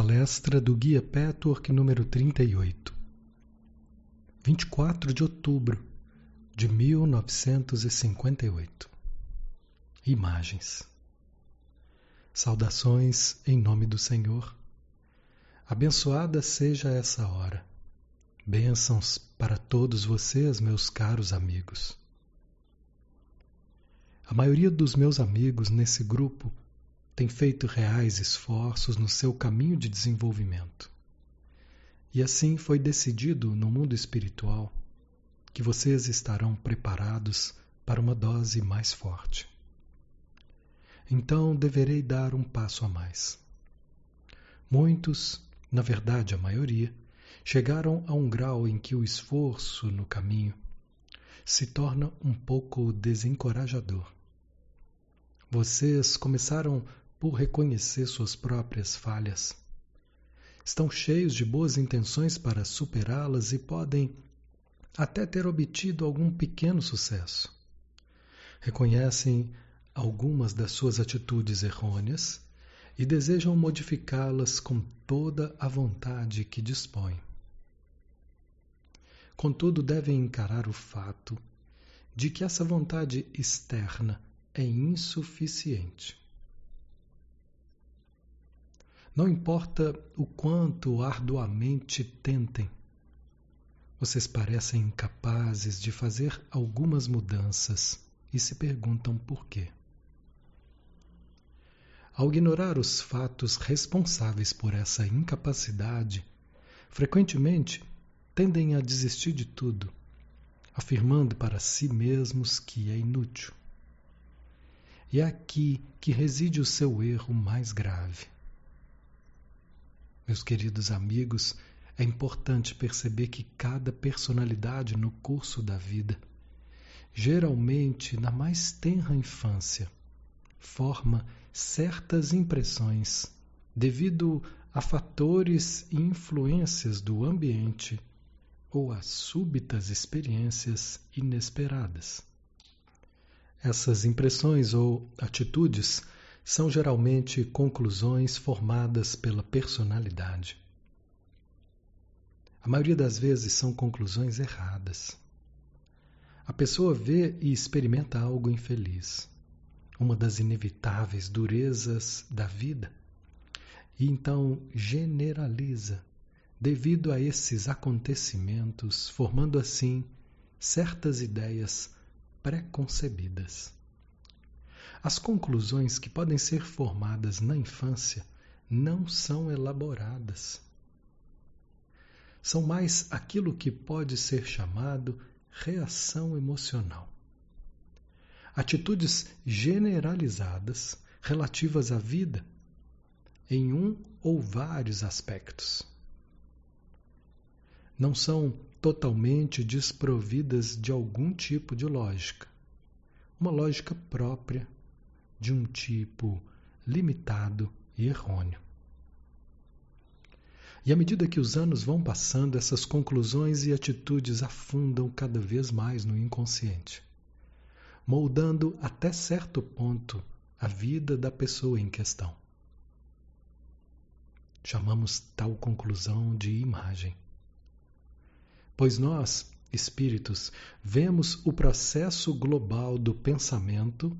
Palestra do Guia Petwork número 38 24 de outubro de 1958 Imagens Saudações em nome do Senhor. Abençoada seja essa hora. Bênçãos para todos vocês, meus caros amigos. A maioria dos meus amigos nesse grupo tem feito reais esforços no seu caminho de desenvolvimento. E assim foi decidido no mundo espiritual que vocês estarão preparados para uma dose mais forte. Então deverei dar um passo a mais. Muitos, na verdade a maioria, chegaram a um grau em que o esforço no caminho se torna um pouco desencorajador. Vocês começaram por reconhecer suas próprias falhas. Estão cheios de boas intenções para superá-las e podem até ter obtido algum pequeno sucesso. Reconhecem algumas das suas atitudes errôneas e desejam modificá-las com toda a vontade que dispõem. Contudo, devem encarar o fato de que essa vontade externa é insuficiente. Não importa o quanto arduamente tentem, vocês parecem incapazes de fazer algumas mudanças e se perguntam por quê. Ao ignorar os fatos responsáveis por essa incapacidade, frequentemente tendem a desistir de tudo, afirmando para si mesmos que é inútil. E é aqui que reside o seu erro mais grave. Meus queridos amigos, é importante perceber que cada personalidade no curso da vida, geralmente na mais tenra infância, forma certas impressões devido a fatores e influências do ambiente ou a súbitas experiências inesperadas. Essas impressões ou atitudes são geralmente conclusões formadas pela personalidade. A maioria das vezes são conclusões erradas. A pessoa vê e experimenta algo infeliz, uma das inevitáveis durezas da vida, e então generaliza devido a esses acontecimentos, formando assim certas ideias preconcebidas. As conclusões que podem ser formadas na infância não são elaboradas. São mais aquilo que pode ser chamado reação emocional. Atitudes generalizadas relativas à vida em um ou vários aspectos. Não são totalmente desprovidas de algum tipo de lógica, uma lógica própria de um tipo limitado e errôneo. E à medida que os anos vão passando, essas conclusões e atitudes afundam cada vez mais no inconsciente, moldando até certo ponto a vida da pessoa em questão. Chamamos tal conclusão de imagem. Pois nós, espíritos, vemos o processo global do pensamento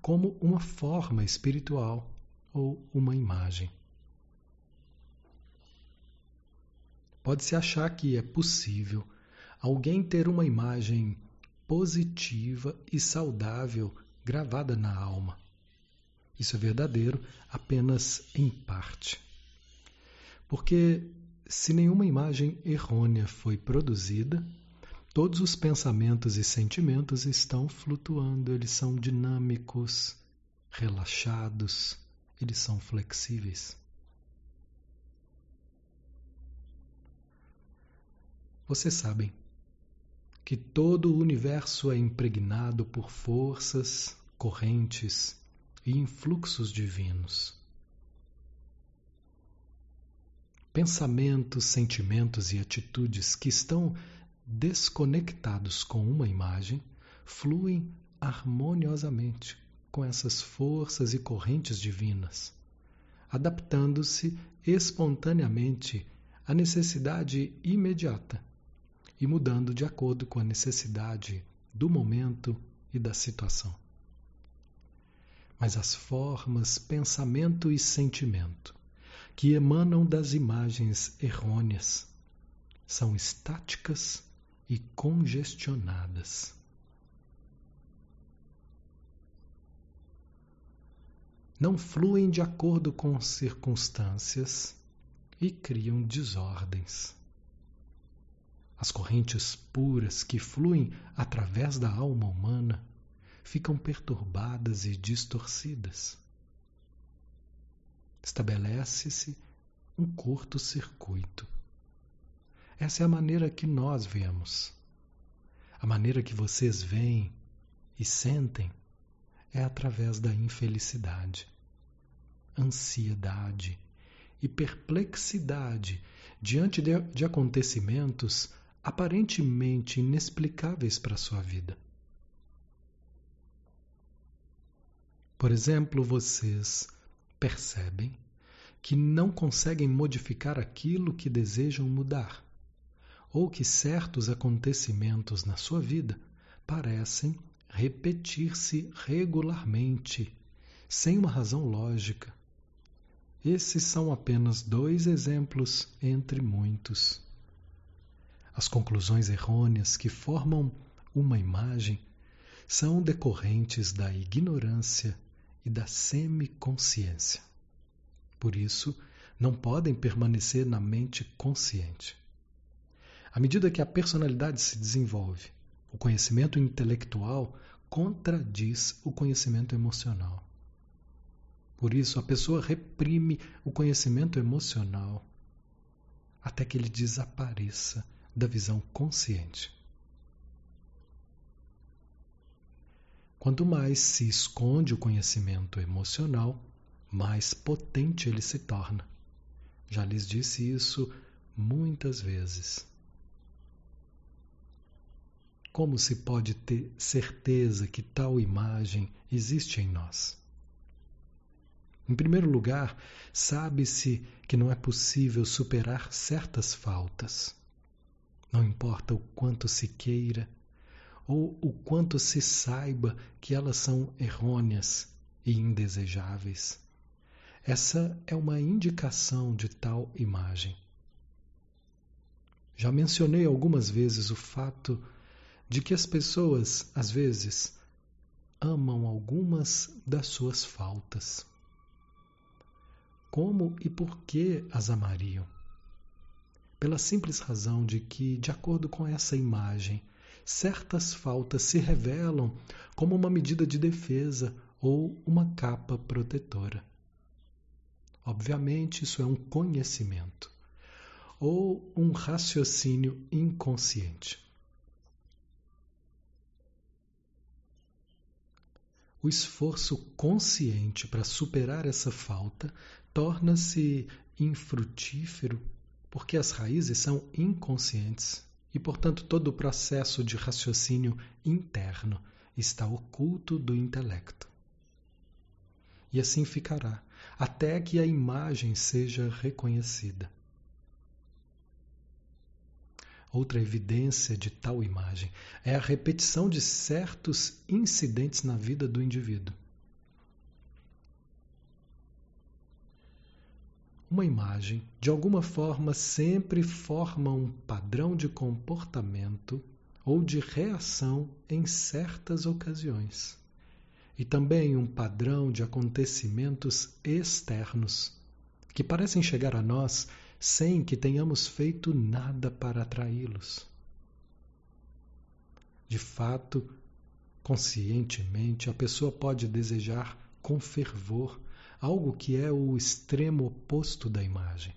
como uma forma espiritual ou uma imagem. Pode-se achar que é possível alguém ter uma imagem positiva e saudável gravada na alma. Isso é verdadeiro apenas em parte. Porque se nenhuma imagem errônea foi produzida, Todos os pensamentos e sentimentos estão flutuando, eles são dinâmicos, relaxados, eles são flexíveis. Vocês sabem que todo o universo é impregnado por forças, correntes e influxos divinos. Pensamentos, sentimentos e atitudes que estão desconectados com uma imagem, fluem harmoniosamente com essas forças e correntes divinas, adaptando-se espontaneamente a necessidade imediata e mudando de acordo com a necessidade do momento e da situação. Mas as formas, pensamento e sentimento que emanam das imagens errôneas são estáticas e congestionadas. Não fluem de acordo com circunstâncias e criam desordens. As correntes puras que fluem através da alma humana ficam perturbadas e distorcidas. Estabelece-se um curto-circuito. Essa é a maneira que nós vemos. A maneira que vocês veem e sentem é através da infelicidade, ansiedade e perplexidade diante de, de acontecimentos aparentemente inexplicáveis para a sua vida. Por exemplo, vocês percebem que não conseguem modificar aquilo que desejam mudar, ou que certos acontecimentos na sua vida parecem repetir-se regularmente, sem uma razão lógica. Esses são apenas dois exemplos entre muitos. As conclusões errôneas que formam uma imagem são decorrentes da ignorância e da semiconsciência. Por isso, não podem permanecer na mente consciente. À medida que a personalidade se desenvolve, o conhecimento intelectual contradiz o conhecimento emocional. Por isso, a pessoa reprime o conhecimento emocional até que ele desapareça da visão consciente. Quanto mais se esconde o conhecimento emocional, mais potente ele se torna. Já lhes disse isso muitas vezes. Como se pode ter certeza que tal imagem existe em nós? Em primeiro lugar, sabe-se que não é possível superar certas faltas. Não importa o quanto se queira ou o quanto se saiba que elas são errôneas e indesejáveis. Essa é uma indicação de tal imagem. Já mencionei algumas vezes o fato de que as pessoas, às vezes, amam algumas das suas faltas. Como e por que as amariam? pela simples razão de que, de acordo com essa imagem, certas faltas se revelam como uma medida de defesa ou uma capa protetora. Obviamente, isso é um conhecimento ou um raciocínio inconsciente. O esforço consciente para superar essa falta torna-se infrutífero porque as raízes são inconscientes e, portanto, todo o processo de raciocínio interno está oculto do intelecto. E assim ficará, até que a imagem seja reconhecida. Outra evidência de tal imagem é a repetição de certos incidentes na vida do indivíduo. Uma imagem, de alguma forma, sempre forma um padrão de comportamento ou de reação em certas ocasiões, e também um padrão de acontecimentos externos que parecem chegar a nós sem que tenhamos feito nada para atraí-los. De fato, conscientemente, a pessoa pode desejar com fervor algo que é o extremo oposto da imagem.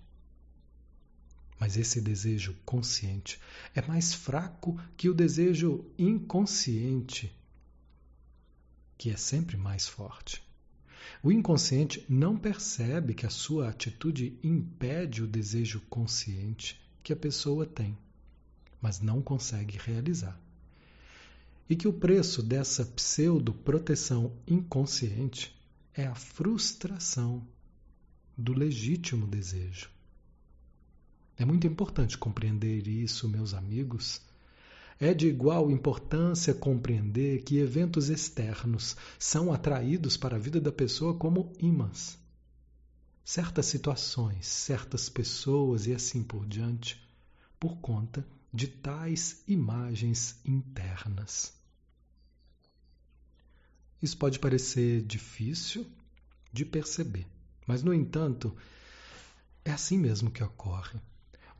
Mas esse desejo consciente é mais fraco que o desejo inconsciente, que é sempre mais forte. O inconsciente não percebe que a sua atitude impede o desejo consciente que a pessoa tem, mas não consegue realizar. E que o preço dessa pseudo-proteção inconsciente é a frustração do legítimo desejo. É muito importante compreender isso, meus amigos. É de igual importância compreender que eventos externos são atraídos para a vida da pessoa como imãs. Certas situações, certas pessoas e assim por diante, por conta de tais imagens internas. Isso pode parecer difícil de perceber, mas, no entanto, é assim mesmo que ocorre.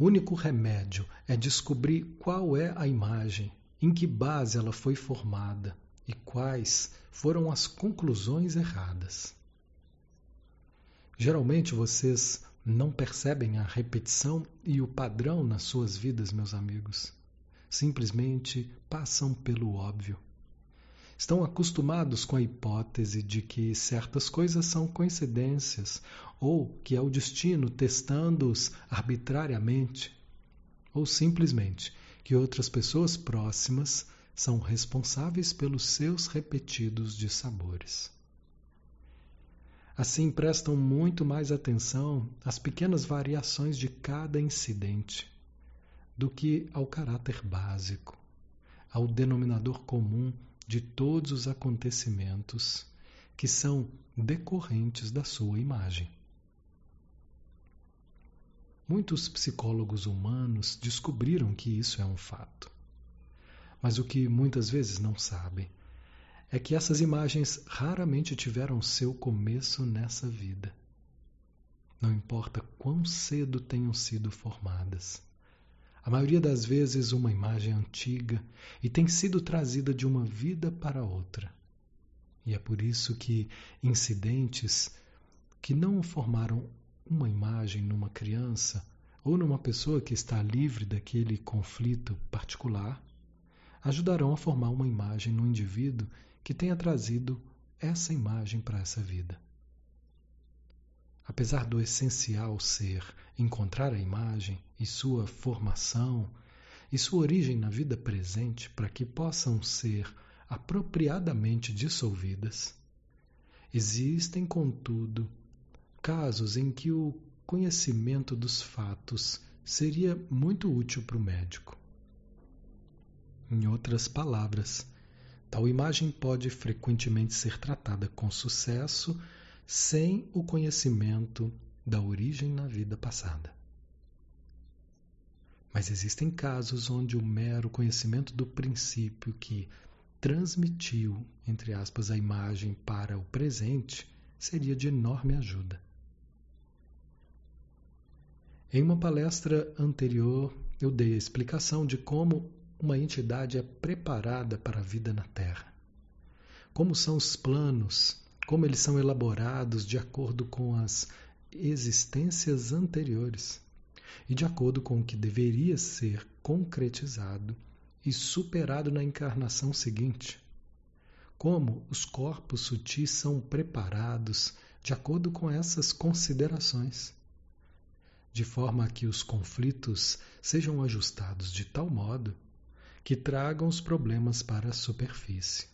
Único remédio é descobrir qual é a imagem, em que base ela foi formada e quais foram as conclusões erradas. Geralmente vocês não percebem a repetição e o padrão nas suas vidas, meus amigos. Simplesmente passam pelo óbvio. Estão acostumados com a hipótese de que certas coisas são coincidências ou que é o destino testando-os arbitrariamente, ou simplesmente que outras pessoas próximas são responsáveis pelos seus repetidos dissabores. Assim, prestam muito mais atenção às pequenas variações de cada incidente do que ao caráter básico, ao denominador comum de todos os acontecimentos que são decorrentes da sua imagem. Muitos psicólogos humanos descobriram que isso é um fato. Mas o que muitas vezes não sabem é que essas imagens raramente tiveram seu começo nessa vida. Não importa quão cedo tenham sido formadas. A maioria das vezes, uma imagem antiga e tem sido trazida de uma vida para outra. E é por isso que incidentes que não formaram uma imagem numa criança ou numa pessoa que está livre daquele conflito particular ajudarão a formar uma imagem no indivíduo que tenha trazido essa imagem para essa vida. Apesar do essencial ser encontrar a imagem e sua formação e sua origem na vida presente para que possam ser apropriadamente dissolvidas, existem, contudo, casos em que o conhecimento dos fatos seria muito útil para o médico. Em outras palavras, Tal imagem pode frequentemente ser tratada com sucesso sem o conhecimento da origem na vida passada. Mas existem casos onde o mero conhecimento do princípio que transmitiu, entre aspas, a imagem para o presente seria de enorme ajuda. Em uma palestra anterior, eu dei a explicação de como uma entidade é preparada para a vida na Terra. Como são os planos, como eles são elaborados de acordo com as existências anteriores e de acordo com o que deveria ser concretizado e superado na encarnação seguinte. Como os corpos sutis são preparados de acordo com essas considerações, de forma que os conflitos sejam ajustados de tal modo que tragam os problemas para a superfície.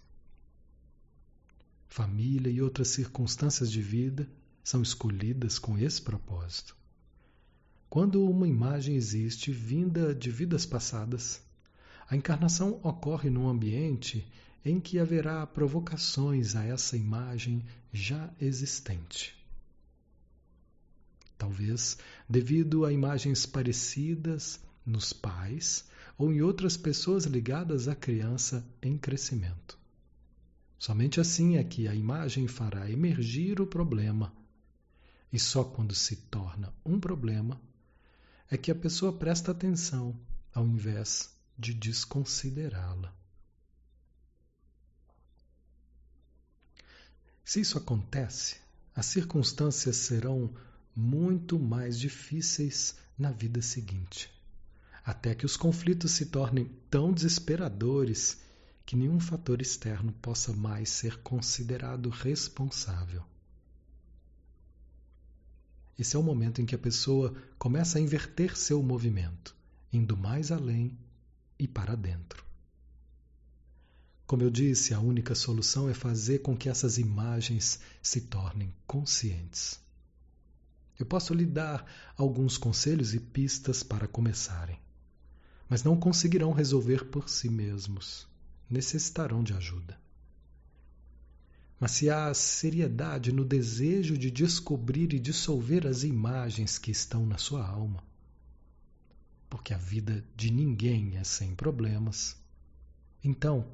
Família e outras circunstâncias de vida são escolhidas com esse propósito. Quando uma imagem existe vinda de vidas passadas, a encarnação ocorre num ambiente em que haverá provocações a essa imagem já existente. Talvez devido a imagens parecidas nos pais ou em outras pessoas ligadas à criança em crescimento. Somente assim é que a imagem fará emergir o problema. E só quando se torna um problema é que a pessoa presta atenção ao invés de desconsiderá-la. Se isso acontece, as circunstâncias serão muito mais difíceis na vida seguinte até que os conflitos se tornem tão desesperadores que nenhum fator externo possa mais ser considerado responsável. Esse é o momento em que a pessoa começa a inverter seu movimento, indo mais além e para dentro. Como eu disse, a única solução é fazer com que essas imagens se tornem conscientes. Eu posso lhe dar alguns conselhos e pistas para começarem, mas não conseguirão resolver por si mesmos. Necessitarão de ajuda. Mas se há seriedade no desejo de descobrir e dissolver as imagens que estão na sua alma, porque a vida de ninguém é sem problemas, então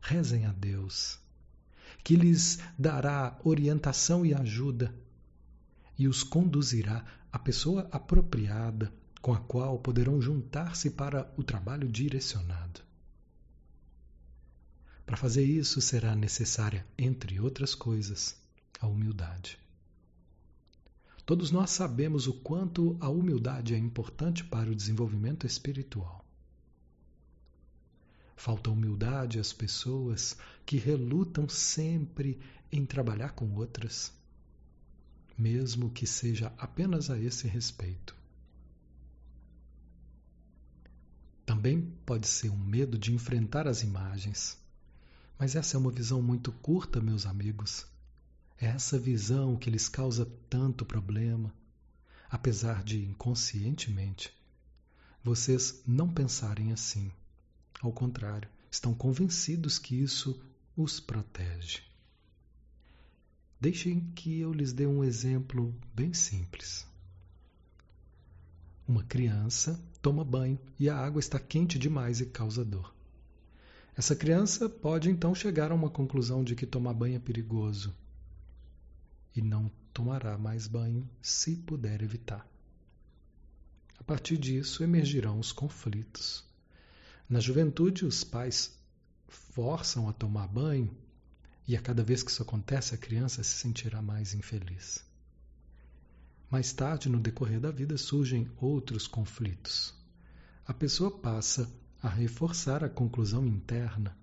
rezem a Deus, que lhes dará orientação e ajuda e os conduzirá à pessoa apropriada com a qual poderão juntar-se para o trabalho direcionado. Para fazer isso será necessária, entre outras coisas, a humildade. Todos nós sabemos o quanto a humildade é importante para o desenvolvimento espiritual. Falta humildade às pessoas que relutam sempre em trabalhar com outras, mesmo que seja apenas a esse respeito. Também pode ser um medo de enfrentar as imagens, mas essa é uma visão muito curta, meus amigos. É essa visão que lhes causa tanto problema, apesar de inconscientemente vocês não pensarem assim. Ao contrário, estão convencidos que isso os protege. Deixem que eu lhes dê um exemplo bem simples. Uma criança toma banho e a água está quente demais e causa dor. Essa criança pode então chegar a uma conclusão de que tomar banho é perigoso e não tomará mais banho se puder evitar. A partir disso emergirão os conflitos. Na juventude, os pais forçam a tomar banho e a cada vez que isso acontece, a criança se sentirá mais infeliz. Mais tarde, no decorrer da vida, surgem outros conflitos. A pessoa passa a reforçar a conclusão interna,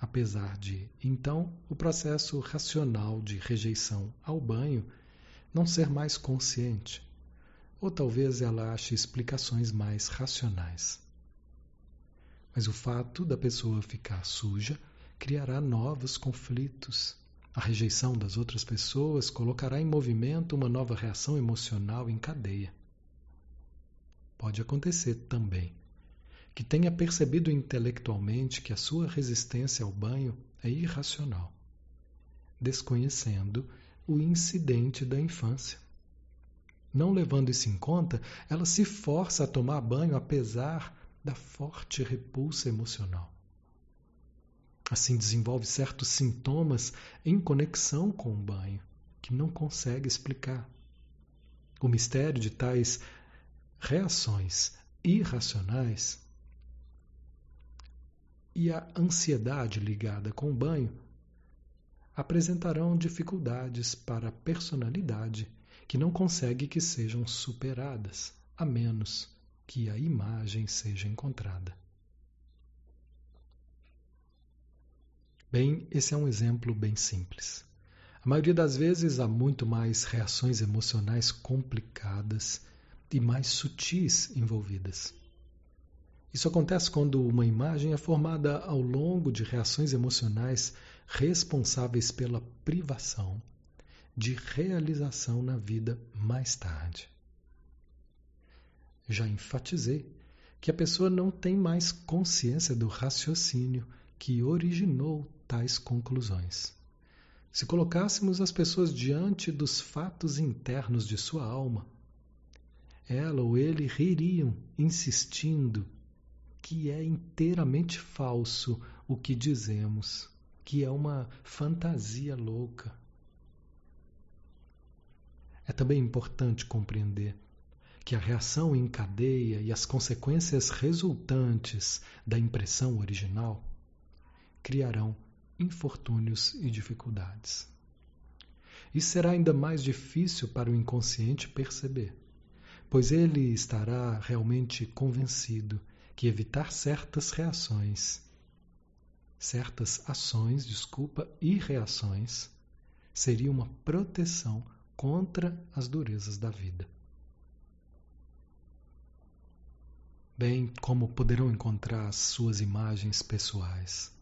apesar de, então, o processo racional de rejeição ao banho não ser mais consciente, ou talvez ela ache explicações mais racionais. Mas o fato da pessoa ficar suja criará novos conflitos. A rejeição das outras pessoas colocará em movimento uma nova reação emocional em cadeia. Pode acontecer também que tenha percebido intelectualmente que a sua resistência ao banho é irracional, desconhecendo o incidente da infância. Não levando isso em conta, ela se força a tomar banho apesar da forte repulsa emocional. Assim desenvolve certos sintomas em conexão com o banho que não consegue explicar. O mistério de tais reações irracionais e a ansiedade ligada com o banho apresentarão dificuldades para a personalidade que não consegue que sejam superadas, a menos que a imagem seja encontrada. Bem, esse é um exemplo bem simples. A maioria das vezes há muito mais reações emocionais complicadas e mais sutis envolvidas. Isso acontece quando uma imagem é formada ao longo de reações emocionais responsáveis pela privação de realização na vida mais tarde. Já enfatizei que a pessoa não tem mais consciência do raciocínio que originou tais conclusões. Se colocássemos as pessoas diante dos fatos internos de sua alma, ela ou ele ririam, insistindo que é inteiramente falso o que dizemos, que é uma fantasia louca. É também importante compreender que a reação em cadeia e as consequências resultantes da impressão original criarão infortúnios e dificuldades. Isso será ainda mais difícil para o inconsciente perceber, pois ele estará realmente convencido que evitar certas reações, certas ações, desculpa, e reações seria uma proteção contra as durezas da vida. Bem, como poderão encontrar as suas imagens pessoais?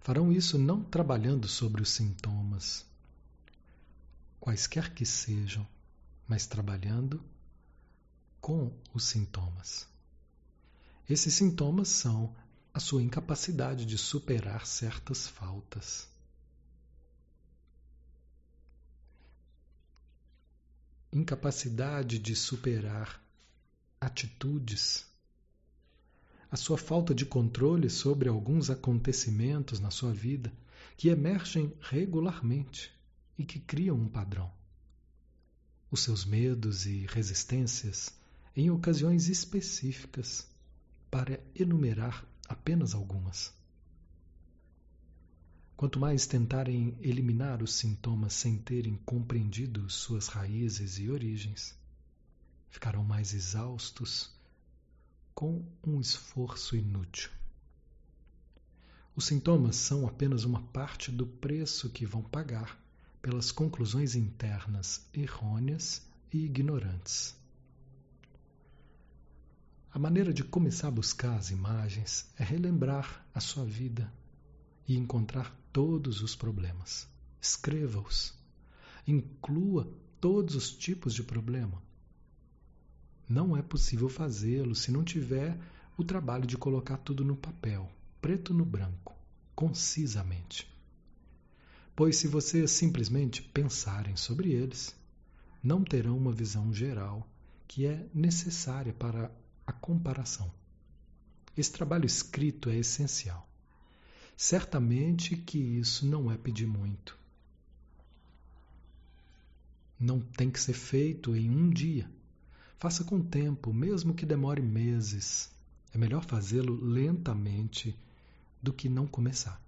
Farão isso não trabalhando sobre os sintomas, quaisquer que sejam, mas trabalhando com os sintomas. Esses sintomas são a sua incapacidade de superar certas faltas. Incapacidade de superar atitudes. A sua falta de controle sobre alguns acontecimentos na sua vida que emergem regularmente e que criam um padrão. Os seus medos e resistências em ocasiões específicas, para enumerar apenas algumas. Quanto mais tentarem eliminar os sintomas sem terem compreendido suas raízes e origens, ficarão mais exaustos com um esforço inútil. Os sintomas são apenas uma parte do preço que vão pagar pelas conclusões internas errôneas e ignorantes. A maneira de começar a buscar as imagens é relembrar a sua vida e encontrar todos os problemas. Escreva-os. Inclua todos os tipos de problema. Não é possível fazê-lo se não tiver o trabalho de colocar tudo no papel, preto no branco, concisamente. Pois se vocês simplesmente pensarem sobre eles, não terão uma visão geral que é necessária para a comparação. Esse trabalho escrito é essencial. Certamente que isso não é pedir muito. Não tem que ser feito em um dia. Faça com tempo, mesmo que demore meses. É melhor fazê-lo lentamente do que não começar.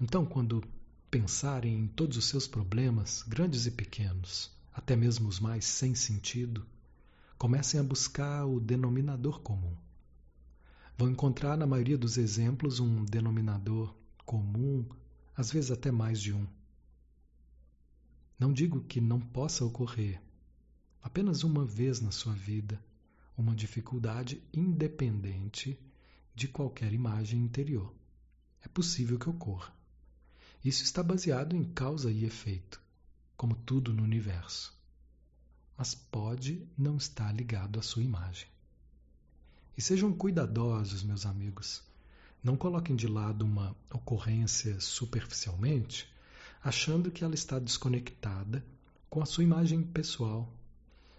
Então, quando pensarem em todos os seus problemas, grandes e pequenos, até mesmo os mais sem sentido, comecem a buscar o denominador comum. Vão encontrar na maioria dos exemplos um denominador comum, às vezes até mais de um. Não digo que não possa ocorrer, apenas uma vez na sua vida, uma dificuldade independente de qualquer imagem interior. É possível que ocorra. Isso está baseado em causa e efeito, como tudo no universo mas pode não estar ligado à sua imagem. E sejam cuidadosos, meus amigos. Não coloquem de lado uma ocorrência superficialmente, achando que ela está desconectada com a sua imagem pessoal,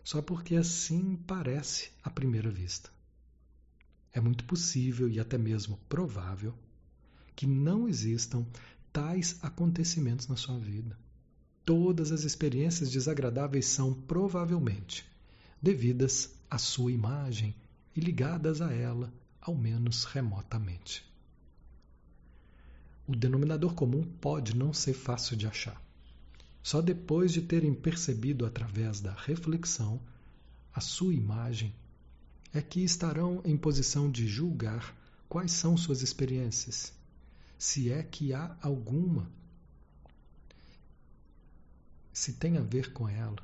só porque assim parece à primeira vista. É muito possível e até mesmo provável que não existam tais acontecimentos na sua vida todas as experiências desagradáveis são provavelmente devidas à sua imagem e ligadas a ela, ao menos remotamente. O denominador comum pode não ser fácil de achar. Só depois de terem percebido através da reflexão a sua imagem é que estarão em posição de julgar quais são suas experiências, se é que há alguma se tem a ver com ela.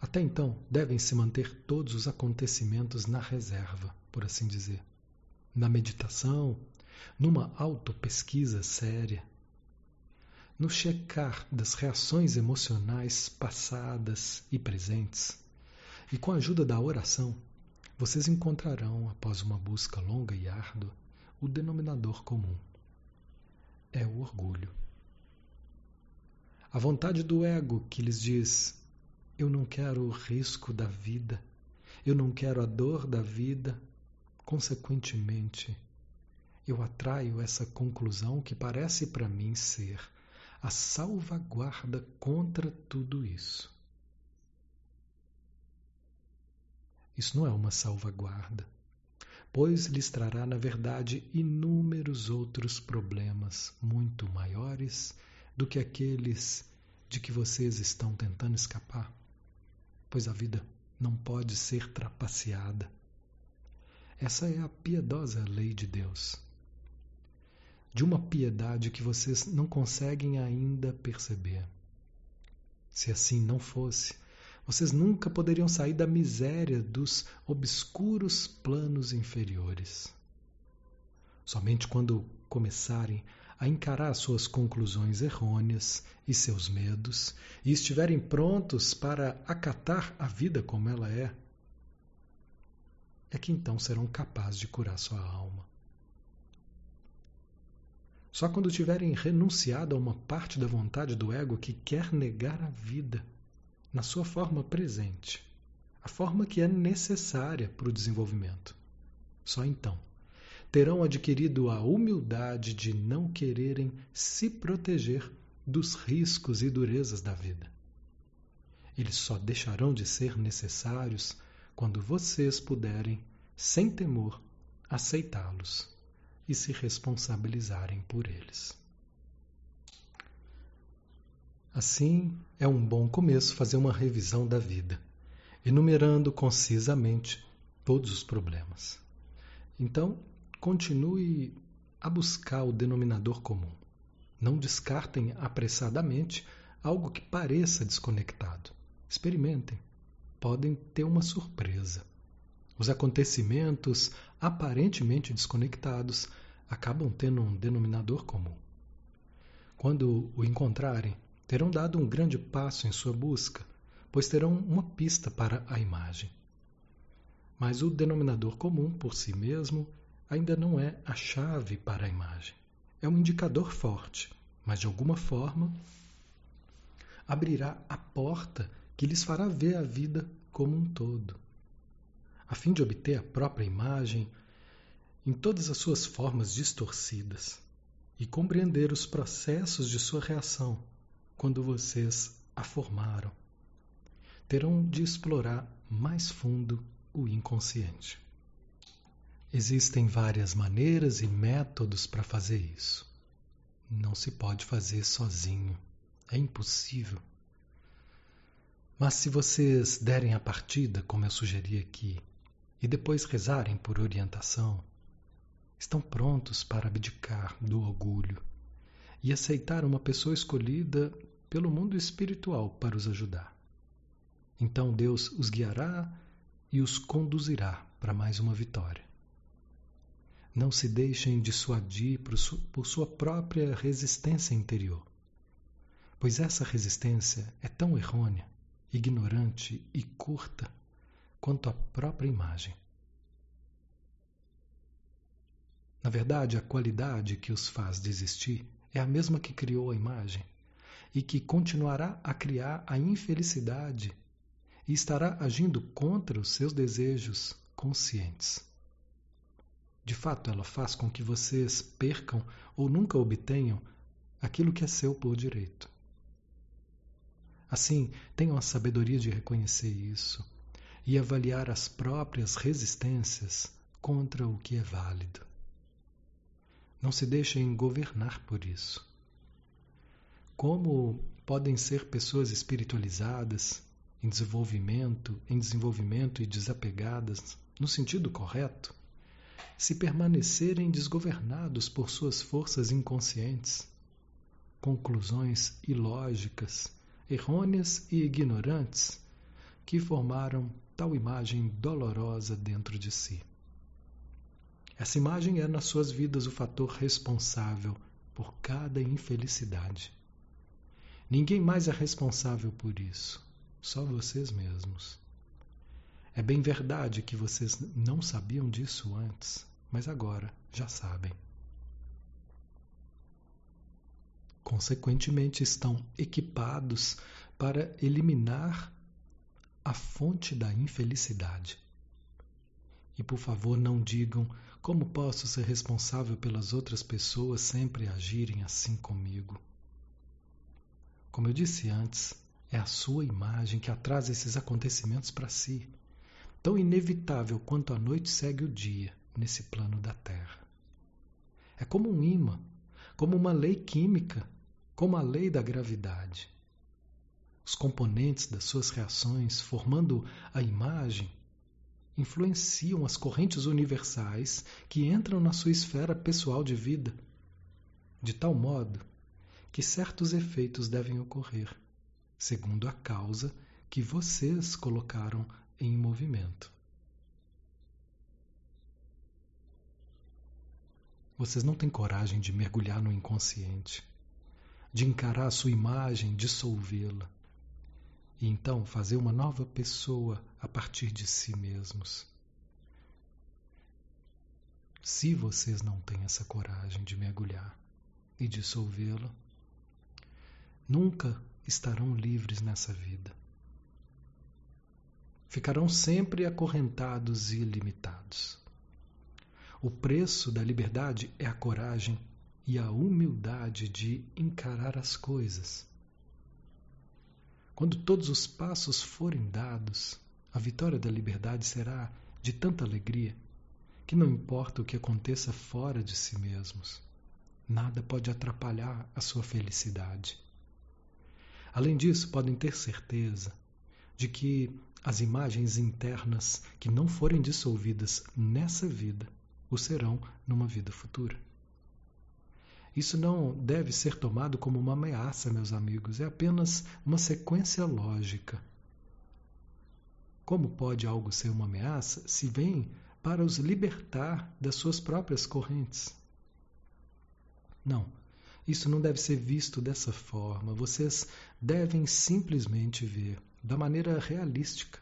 Até então, devem se manter todos os acontecimentos na reserva, por assim dizer. Na meditação, numa autopesquisa séria, no checar das reações emocionais passadas e presentes, e com a ajuda da oração, vocês encontrarão, após uma busca longa e árdua, o denominador comum. É o orgulho. A vontade do ego que lhes diz: eu não quero o risco da vida, eu não quero a dor da vida, consequentemente, eu atraio essa conclusão que parece para mim ser a salvaguarda contra tudo isso. Isso não é uma salvaguarda, pois lhes trará, na verdade, inúmeros outros problemas muito maiores do que aqueles de que vocês estão tentando escapar, pois a vida não pode ser trapaceada. Essa é a piedosa lei de Deus. De uma piedade que vocês não conseguem ainda perceber. Se assim não fosse, vocês nunca poderiam sair da miséria dos obscuros planos inferiores. Somente quando começarem a encarar suas conclusões errôneas e seus medos e estiverem prontos para acatar a vida como ela é, é que então serão capazes de curar sua alma. Só quando tiverem renunciado a uma parte da vontade do ego que quer negar a vida na sua forma presente, a forma que é necessária para o desenvolvimento. Só então terão adquirido a humildade de não quererem se proteger dos riscos e durezas da vida. Eles só deixarão de ser necessários quando vocês puderem, sem temor, aceitá-los e se responsabilizarem por eles. Assim, é um bom começo fazer uma revisão da vida, enumerando concisamente todos os problemas. Então, continue a buscar o denominador comum. Não descartem apressadamente algo que pareça desconectado. Experimentem podem ter uma surpresa. Os acontecimentos aparentemente desconectados acabam tendo um denominador comum. Quando o encontrarem, terão dado um grande passo em sua busca, pois terão uma pista para a imagem. Mas o denominador comum, por si mesmo, ainda não é a chave para a imagem. É um indicador forte, mas de alguma forma abrirá a porta que lhes fará ver a vida como um todo. A fim de obter a própria imagem em todas as suas formas distorcidas e compreender os processos de sua reação quando vocês a formaram, terão de explorar mais fundo o inconsciente. Existem várias maneiras e métodos para fazer isso. Não se pode fazer sozinho. É impossível. Mas se vocês derem a partida, como eu sugeri aqui, e depois rezarem por orientação, estão prontos para abdicar do orgulho e aceitar uma pessoa escolhida pelo mundo espiritual para os ajudar. Então Deus os guiará e os conduzirá para mais uma vitória. Não se deixem dissuadir por sua própria resistência interior, pois essa resistência é tão errônea ignorante e curta quanto a própria imagem. Na verdade, a qualidade que os faz desistir é a mesma que criou a imagem e que continuará a criar a infelicidade e estará agindo contra os seus desejos conscientes. De fato, ela faz com que vocês percam ou nunca obtenham aquilo que é seu por direito. Assim, tenham a sabedoria de reconhecer isso e avaliar as próprias resistências contra o que é válido. Não se deixem governar por isso. Como podem ser pessoas espiritualizadas, em desenvolvimento, em desenvolvimento e desapegadas no sentido correto, se permanecerem desgovernados por suas forças inconscientes, conclusões ilógicas errôneas e ignorantes que formaram tal imagem dolorosa dentro de si. Essa imagem é nas suas vidas o fator responsável por cada infelicidade. Ninguém mais é responsável por isso, só vocês mesmos. É bem verdade que vocês não sabiam disso antes, mas agora já sabem. consequentemente, estão equipados para eliminar a fonte da infelicidade. E por favor, não digam como posso ser responsável pelas outras pessoas sempre agirem assim comigo. Como eu disse antes, é a sua imagem que atrasa esses acontecimentos para si, tão inevitável quanto a noite segue o dia nesse plano da Terra. É como um imã, como uma lei química como a lei da gravidade. Os componentes das suas reações, formando a imagem, influenciam as correntes universais que entram na sua esfera pessoal de vida, de tal modo que certos efeitos devem ocorrer, segundo a causa que vocês colocaram em movimento. vocês não têm coragem de mergulhar no inconsciente, de encarar a sua imagem, dissolvê-la e então fazer uma nova pessoa a partir de si mesmos. Se vocês não têm essa coragem de mergulhar e dissolvê-la, nunca estarão livres nessa vida. Ficarão sempre acorrentados e limitados. O preço da liberdade é a coragem e a humildade de encarar as coisas. Quando todos os passos forem dados, a vitória da liberdade será de tanta alegria que não importa o que aconteça fora de si mesmos, nada pode atrapalhar a sua felicidade. Além disso, podem ter certeza de que as imagens internas que não forem dissolvidas nessa vida o serão numa vida futura. Isso não deve ser tomado como uma ameaça, meus amigos, é apenas uma sequência lógica. Como pode algo ser uma ameaça se vem para os libertar das suas próprias correntes? Não, isso não deve ser visto dessa forma. Vocês devem simplesmente ver, da maneira realística,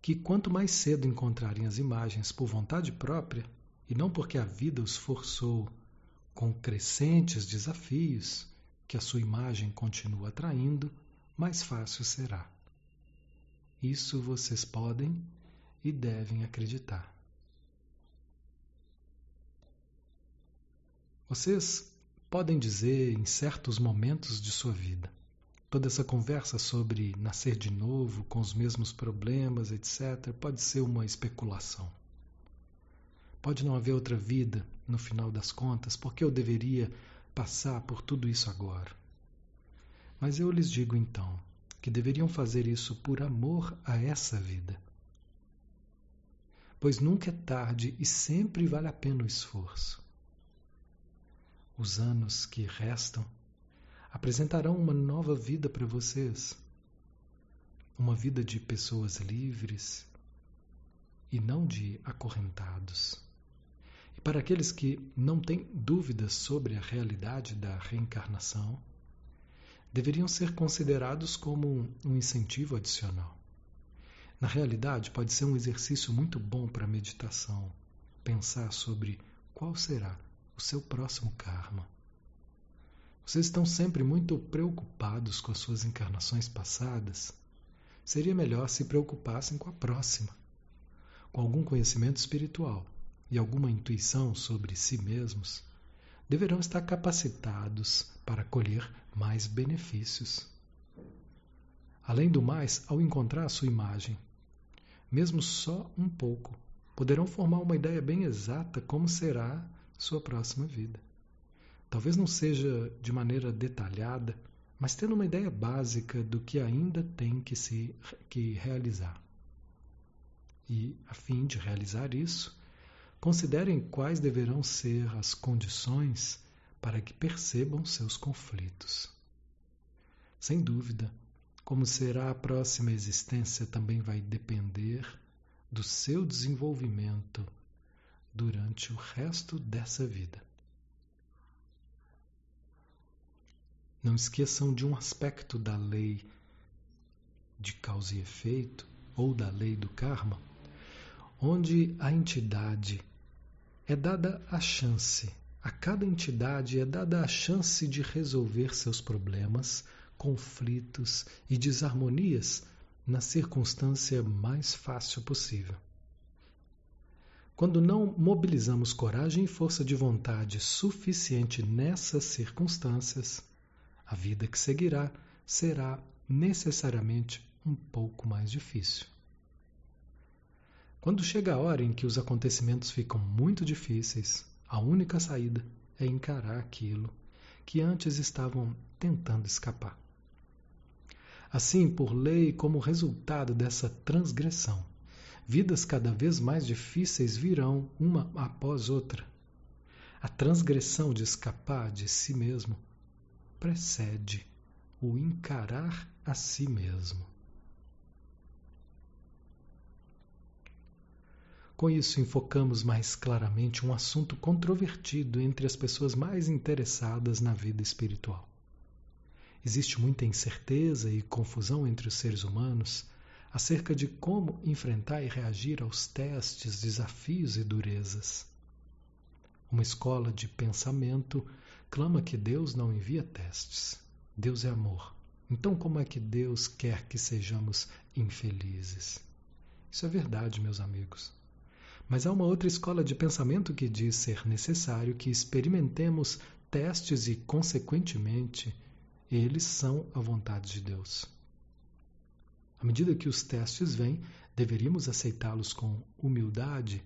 que quanto mais cedo encontrarem as imagens por vontade própria, e não porque a vida os forçou com crescentes desafios que a sua imagem continua atraindo, mais fácil será. Isso vocês podem e devem acreditar. Vocês podem dizer em certos momentos de sua vida Toda essa conversa sobre nascer de novo, com os mesmos problemas, etc., pode ser uma especulação. Pode não haver outra vida no final das contas, porque eu deveria passar por tudo isso agora? Mas eu lhes digo então que deveriam fazer isso por amor a essa vida. Pois nunca é tarde e sempre vale a pena o esforço. Os anos que restam apresentarão uma nova vida para vocês. Uma vida de pessoas livres e não de acorrentados. E para aqueles que não têm dúvidas sobre a realidade da reencarnação, deveriam ser considerados como um incentivo adicional. Na realidade, pode ser um exercício muito bom para a meditação, pensar sobre qual será o seu próximo karma. Vocês estão sempre muito preocupados com as suas encarnações passadas? Seria melhor se preocupassem com a próxima. Com algum conhecimento espiritual e alguma intuição sobre si mesmos, deverão estar capacitados para colher mais benefícios. Além do mais, ao encontrar a sua imagem, mesmo só um pouco, poderão formar uma ideia bem exata como será sua próxima vida. Talvez não seja de maneira detalhada, mas tendo uma ideia básica do que ainda tem que se que realizar. E, a fim de realizar isso, considerem quais deverão ser as condições para que percebam seus conflitos. Sem dúvida, como será a próxima existência também vai depender do seu desenvolvimento durante o resto dessa vida. Não esqueçam de um aspecto da lei de causa e efeito, ou da lei do karma, onde a entidade é dada a chance, a cada entidade é dada a chance de resolver seus problemas, conflitos e desarmonias na circunstância mais fácil possível. Quando não mobilizamos coragem e força de vontade suficiente nessas circunstâncias, a vida que seguirá será necessariamente um pouco mais difícil. Quando chega a hora em que os acontecimentos ficam muito difíceis, a única saída é encarar aquilo que antes estavam tentando escapar. Assim, por lei, como resultado dessa transgressão, vidas cada vez mais difíceis virão uma após outra. A transgressão de escapar de si mesmo precede o encarar a si mesmo. Com isso, enfocamos mais claramente um assunto controvertido entre as pessoas mais interessadas na vida espiritual. Existe muita incerteza e confusão entre os seres humanos acerca de como enfrentar e reagir aos testes, desafios e durezas. Uma escola de pensamento clama que Deus não envia testes. Deus é amor. Então, como é que Deus quer que sejamos infelizes? Isso é verdade, meus amigos. Mas há uma outra escola de pensamento que diz ser necessário que experimentemos testes e, consequentemente, eles são a vontade de Deus. À medida que os testes vêm, deveríamos aceitá-los com humildade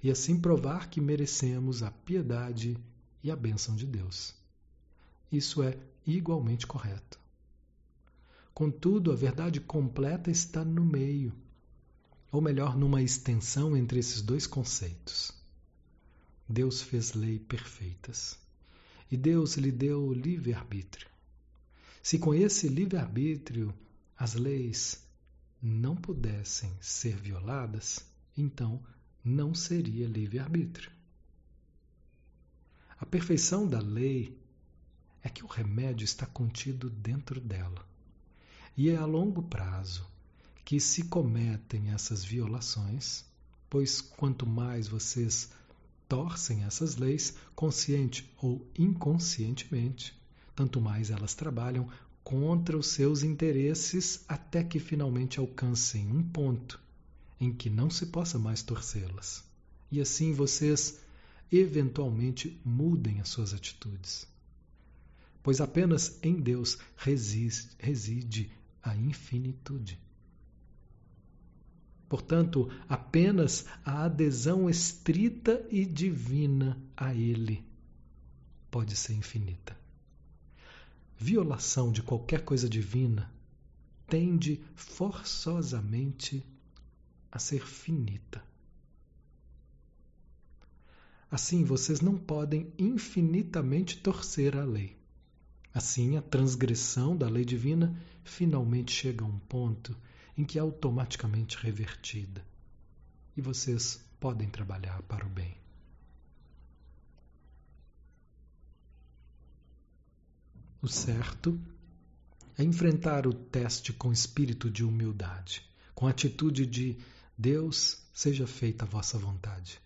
e assim provar que merecemos a piedade e a bênção de Deus. Isso é igualmente correto. Contudo, a verdade completa está no meio ou melhor, numa extensão entre esses dois conceitos. Deus fez lei perfeitas e Deus lhe deu livre-arbítrio. Se com esse livre-arbítrio as leis não pudessem ser violadas, então não seria livre-arbítrio. A perfeição da lei é que o remédio está contido dentro dela. E é a longo prazo que se cometem essas violações, pois quanto mais vocês torcem essas leis, consciente ou inconscientemente, tanto mais elas trabalham contra os seus interesses até que finalmente alcancem um ponto em que não se possa mais torcê-las. E assim vocês eventualmente mudem as suas atitudes. Pois apenas em Deus reside, reside a infinitude. Portanto, apenas a adesão estrita e divina a Ele pode ser infinita. Violação de qualquer coisa divina tende forçosamente a ser finita. Assim, vocês não podem infinitamente torcer a lei. Assim, a transgressão da lei divina finalmente chega a um ponto em que é automaticamente revertida. E vocês podem trabalhar para o bem. O certo é enfrentar o teste com espírito de humildade, com atitude de Deus, seja feita a vossa vontade.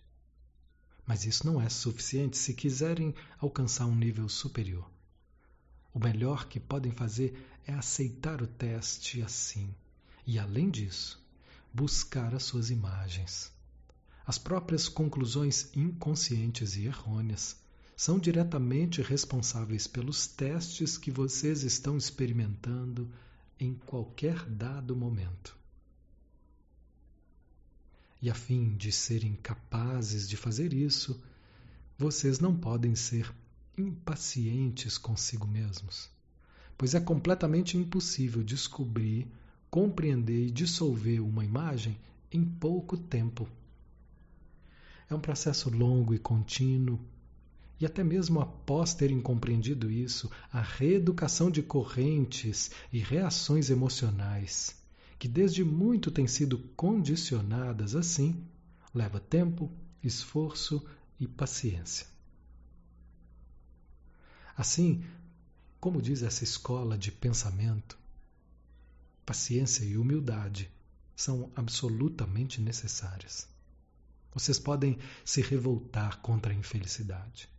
Mas isso não é suficiente se quiserem alcançar um nível superior. O melhor que podem fazer é aceitar o teste assim, e, além disso, buscar as suas imagens. As próprias conclusões inconscientes e errôneas são diretamente responsáveis pelos testes que vocês estão experimentando em qualquer dado momento. E a fim de serem capazes de fazer isso, vocês não podem ser impacientes consigo mesmos, pois é completamente impossível descobrir compreender e dissolver uma imagem em pouco tempo. É um processo longo e contínuo, e até mesmo após terem compreendido isso, a reeducação de correntes e reações emocionais, que desde muito têm sido condicionadas assim, leva tempo, esforço e paciência. Assim, como diz essa escola de pensamento, paciência e humildade são absolutamente necessárias. Vocês podem se revoltar contra a infelicidade.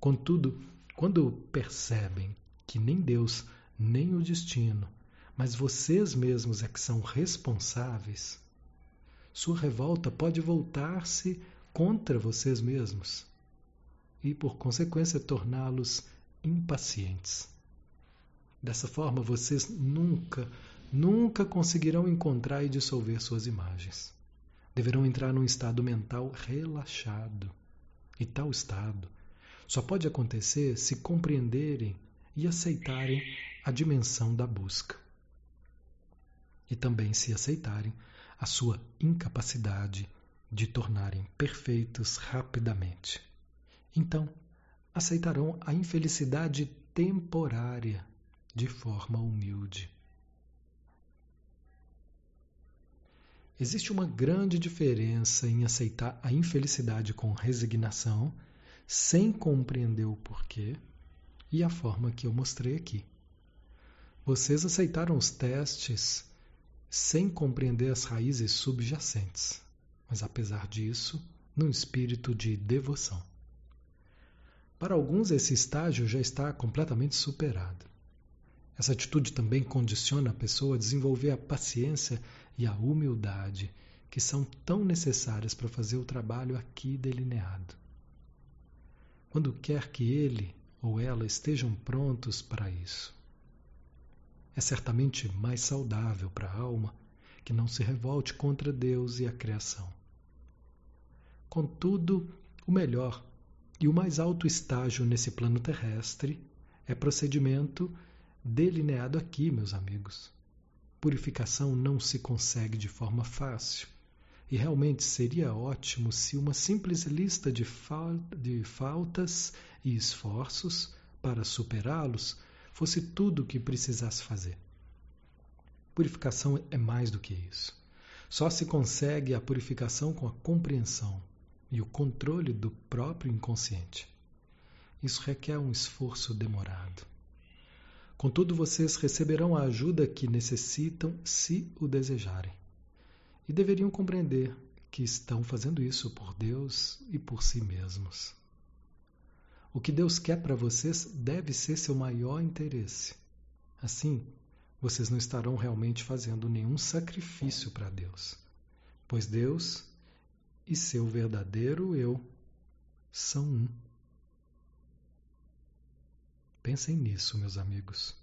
Contudo, quando percebem que nem Deus, nem o destino, mas vocês mesmos é que são responsáveis, sua revolta pode voltar-se contra vocês mesmos e, por consequência, torná-los impacientes. Dessa forma, vocês nunca nunca conseguirão encontrar e dissolver suas imagens. Deverão entrar num estado mental relaxado. E tal estado só pode acontecer se compreenderem e aceitarem a dimensão da busca. E também se aceitarem a sua incapacidade de tornarem perfeitos rapidamente. Então, aceitarão a infelicidade temporária de forma humilde. Existe uma grande diferença em aceitar a infelicidade com resignação, sem compreender o porquê, e a forma que eu mostrei aqui. Vocês aceitaram os testes sem compreender as raízes subjacentes, mas apesar disso, num espírito de devoção. Para alguns, esse estágio já está completamente superado. Essa atitude também condiciona a pessoa a desenvolver a paciência e a humildade que são tão necessárias para fazer o trabalho aqui delineado. Quando quer que ele ou ela estejam prontos para isso. É certamente mais saudável para a alma que não se revolte contra Deus e a criação. Contudo, o melhor e o mais alto estágio nesse plano terrestre é procedimento delineado aqui, meus amigos. Purificação não se consegue de forma fácil. E realmente seria ótimo se uma simples lista de, fal de faltas e esforços para superá-los fosse tudo o que precisasse fazer. Purificação é mais do que isso. Só se consegue a purificação com a compreensão e o controle do próprio inconsciente. Isso requer um esforço demorado. Contudo, vocês receberão a ajuda que necessitam se o desejarem. E deveriam compreender que estão fazendo isso por Deus e por si mesmos. O que Deus quer para vocês deve ser seu maior interesse. Assim, vocês não estarão realmente fazendo nenhum sacrifício para Deus, pois Deus e seu verdadeiro eu são um. Pensem nisso, meus amigos.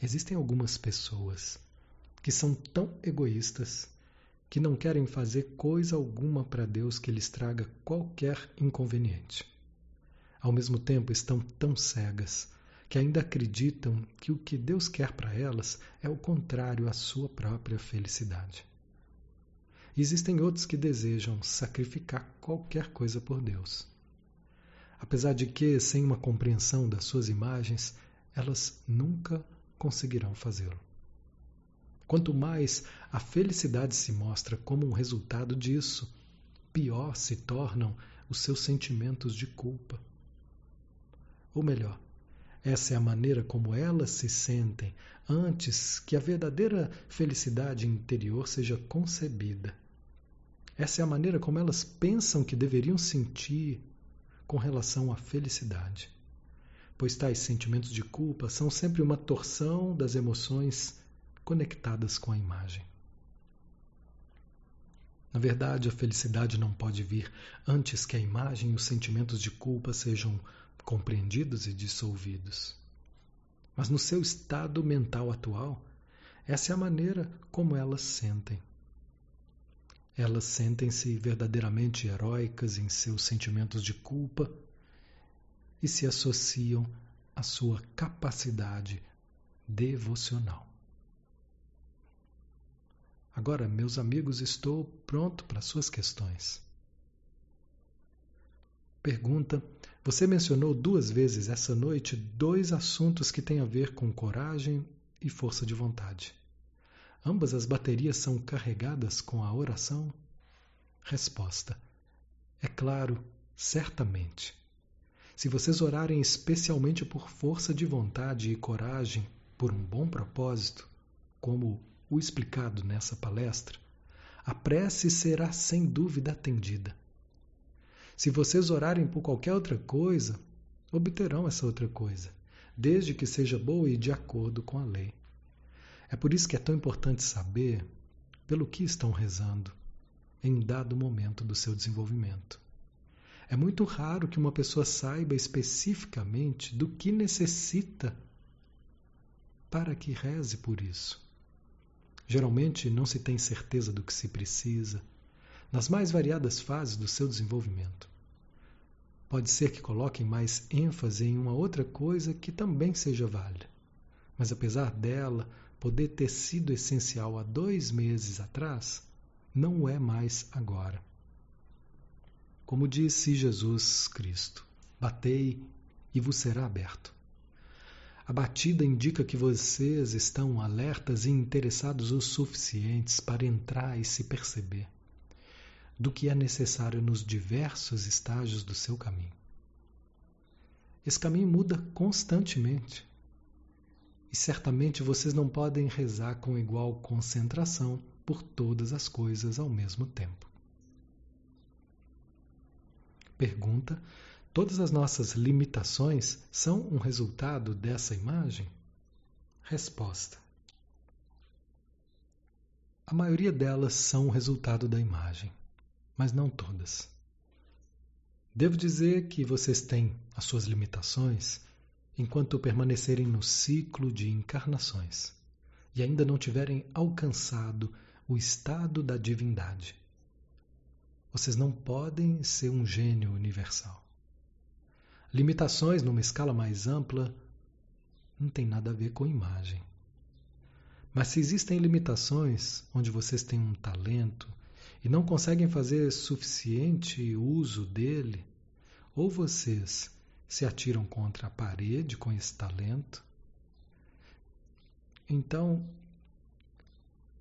Existem algumas pessoas que são tão egoístas que não querem fazer coisa alguma para Deus que lhes traga qualquer inconveniente. Ao mesmo tempo, estão tão cegas que ainda acreditam que o que Deus quer para elas é o contrário à sua própria felicidade. Existem outros que desejam sacrificar qualquer coisa por Deus. Apesar de que, sem uma compreensão das suas imagens, elas nunca conseguirão fazê-lo. Quanto mais a felicidade se mostra como um resultado disso, pior se tornam os seus sentimentos de culpa. Ou melhor, essa é a maneira como elas se sentem antes que a verdadeira felicidade interior seja concebida. Essa é a maneira como elas pensam que deveriam sentir com relação à felicidade pois tais sentimentos de culpa são sempre uma torção das emoções conectadas com a imagem. Na verdade, a felicidade não pode vir antes que a imagem e os sentimentos de culpa sejam compreendidos e dissolvidos. Mas no seu estado mental atual, essa é a maneira como elas sentem. Elas sentem-se verdadeiramente heróicas em seus sentimentos de culpa e se associam à sua capacidade devocional. Agora, meus amigos, estou pronto para suas questões. Pergunta: Você mencionou duas vezes essa noite dois assuntos que têm a ver com coragem e força de vontade. Ambas as baterias são carregadas com a oração? Resposta: É claro, certamente. Se vocês orarem especialmente por força de vontade e coragem, por um bom propósito, como o explicado nessa palestra, a prece será sem dúvida atendida. Se vocês orarem por qualquer outra coisa, obterão essa outra coisa, desde que seja boa e de acordo com a lei. É por isso que é tão importante saber pelo que estão rezando em dado momento do seu desenvolvimento. É muito raro que uma pessoa saiba especificamente do que necessita para que reze por isso. Geralmente não se tem certeza do que se precisa, nas mais variadas fases do seu desenvolvimento. Pode ser que coloquem mais ênfase em uma outra coisa que também seja válida, mas apesar dela poder ter sido essencial há dois meses atrás, não é mais agora. Como disse Jesus Cristo: Batei e vos será aberto. A batida indica que vocês estão alertas e interessados o suficientes para entrar e se perceber do que é necessário nos diversos estágios do seu caminho. Esse caminho muda constantemente. E certamente vocês não podem rezar com igual concentração por todas as coisas ao mesmo tempo. Pergunta: Todas as nossas limitações são um resultado dessa imagem? Resposta: A maioria delas são o resultado da imagem, mas não todas. Devo dizer que vocês têm as suas limitações enquanto permanecerem no ciclo de encarnações e ainda não tiverem alcançado o estado da divindade. Vocês não podem ser um gênio universal. Limitações numa escala mais ampla não tem nada a ver com imagem. Mas se existem limitações onde vocês têm um talento e não conseguem fazer suficiente uso dele, ou vocês se atiram contra a parede com esse talento, então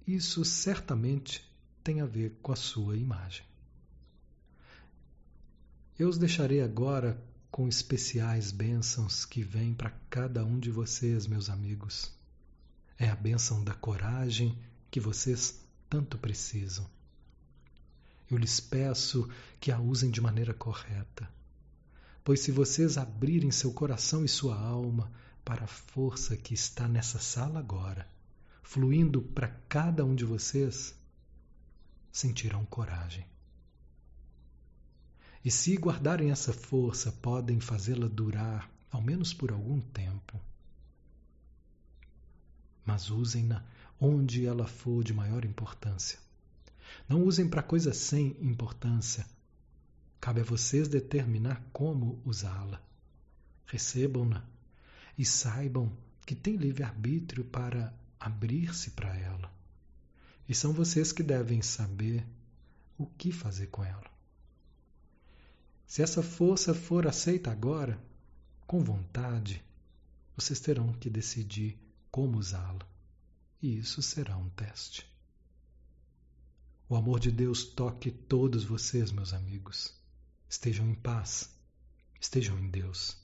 isso certamente tem a ver com a sua imagem. Eu os deixarei agora com especiais bênçãos que vêm para cada um de vocês, meus amigos. É a bênção da coragem que vocês tanto precisam. Eu lhes peço que a usem de maneira correta. Pois se vocês abrirem seu coração e sua alma para a força que está nessa sala agora, fluindo para cada um de vocês, sentirão coragem. E se guardarem essa força, podem fazê-la durar, ao menos por algum tempo. Mas usem-na onde ela for de maior importância. Não usem para coisas sem importância. Cabe a vocês determinar como usá-la. Recebam-na e saibam que têm livre-arbítrio para abrir-se para ela. E são vocês que devem saber o que fazer com ela. Se essa força for aceita agora, com vontade, vocês terão que decidir como usá-la. E isso será um teste. O amor de Deus toque todos vocês, meus amigos. Estejam em paz. Estejam em Deus.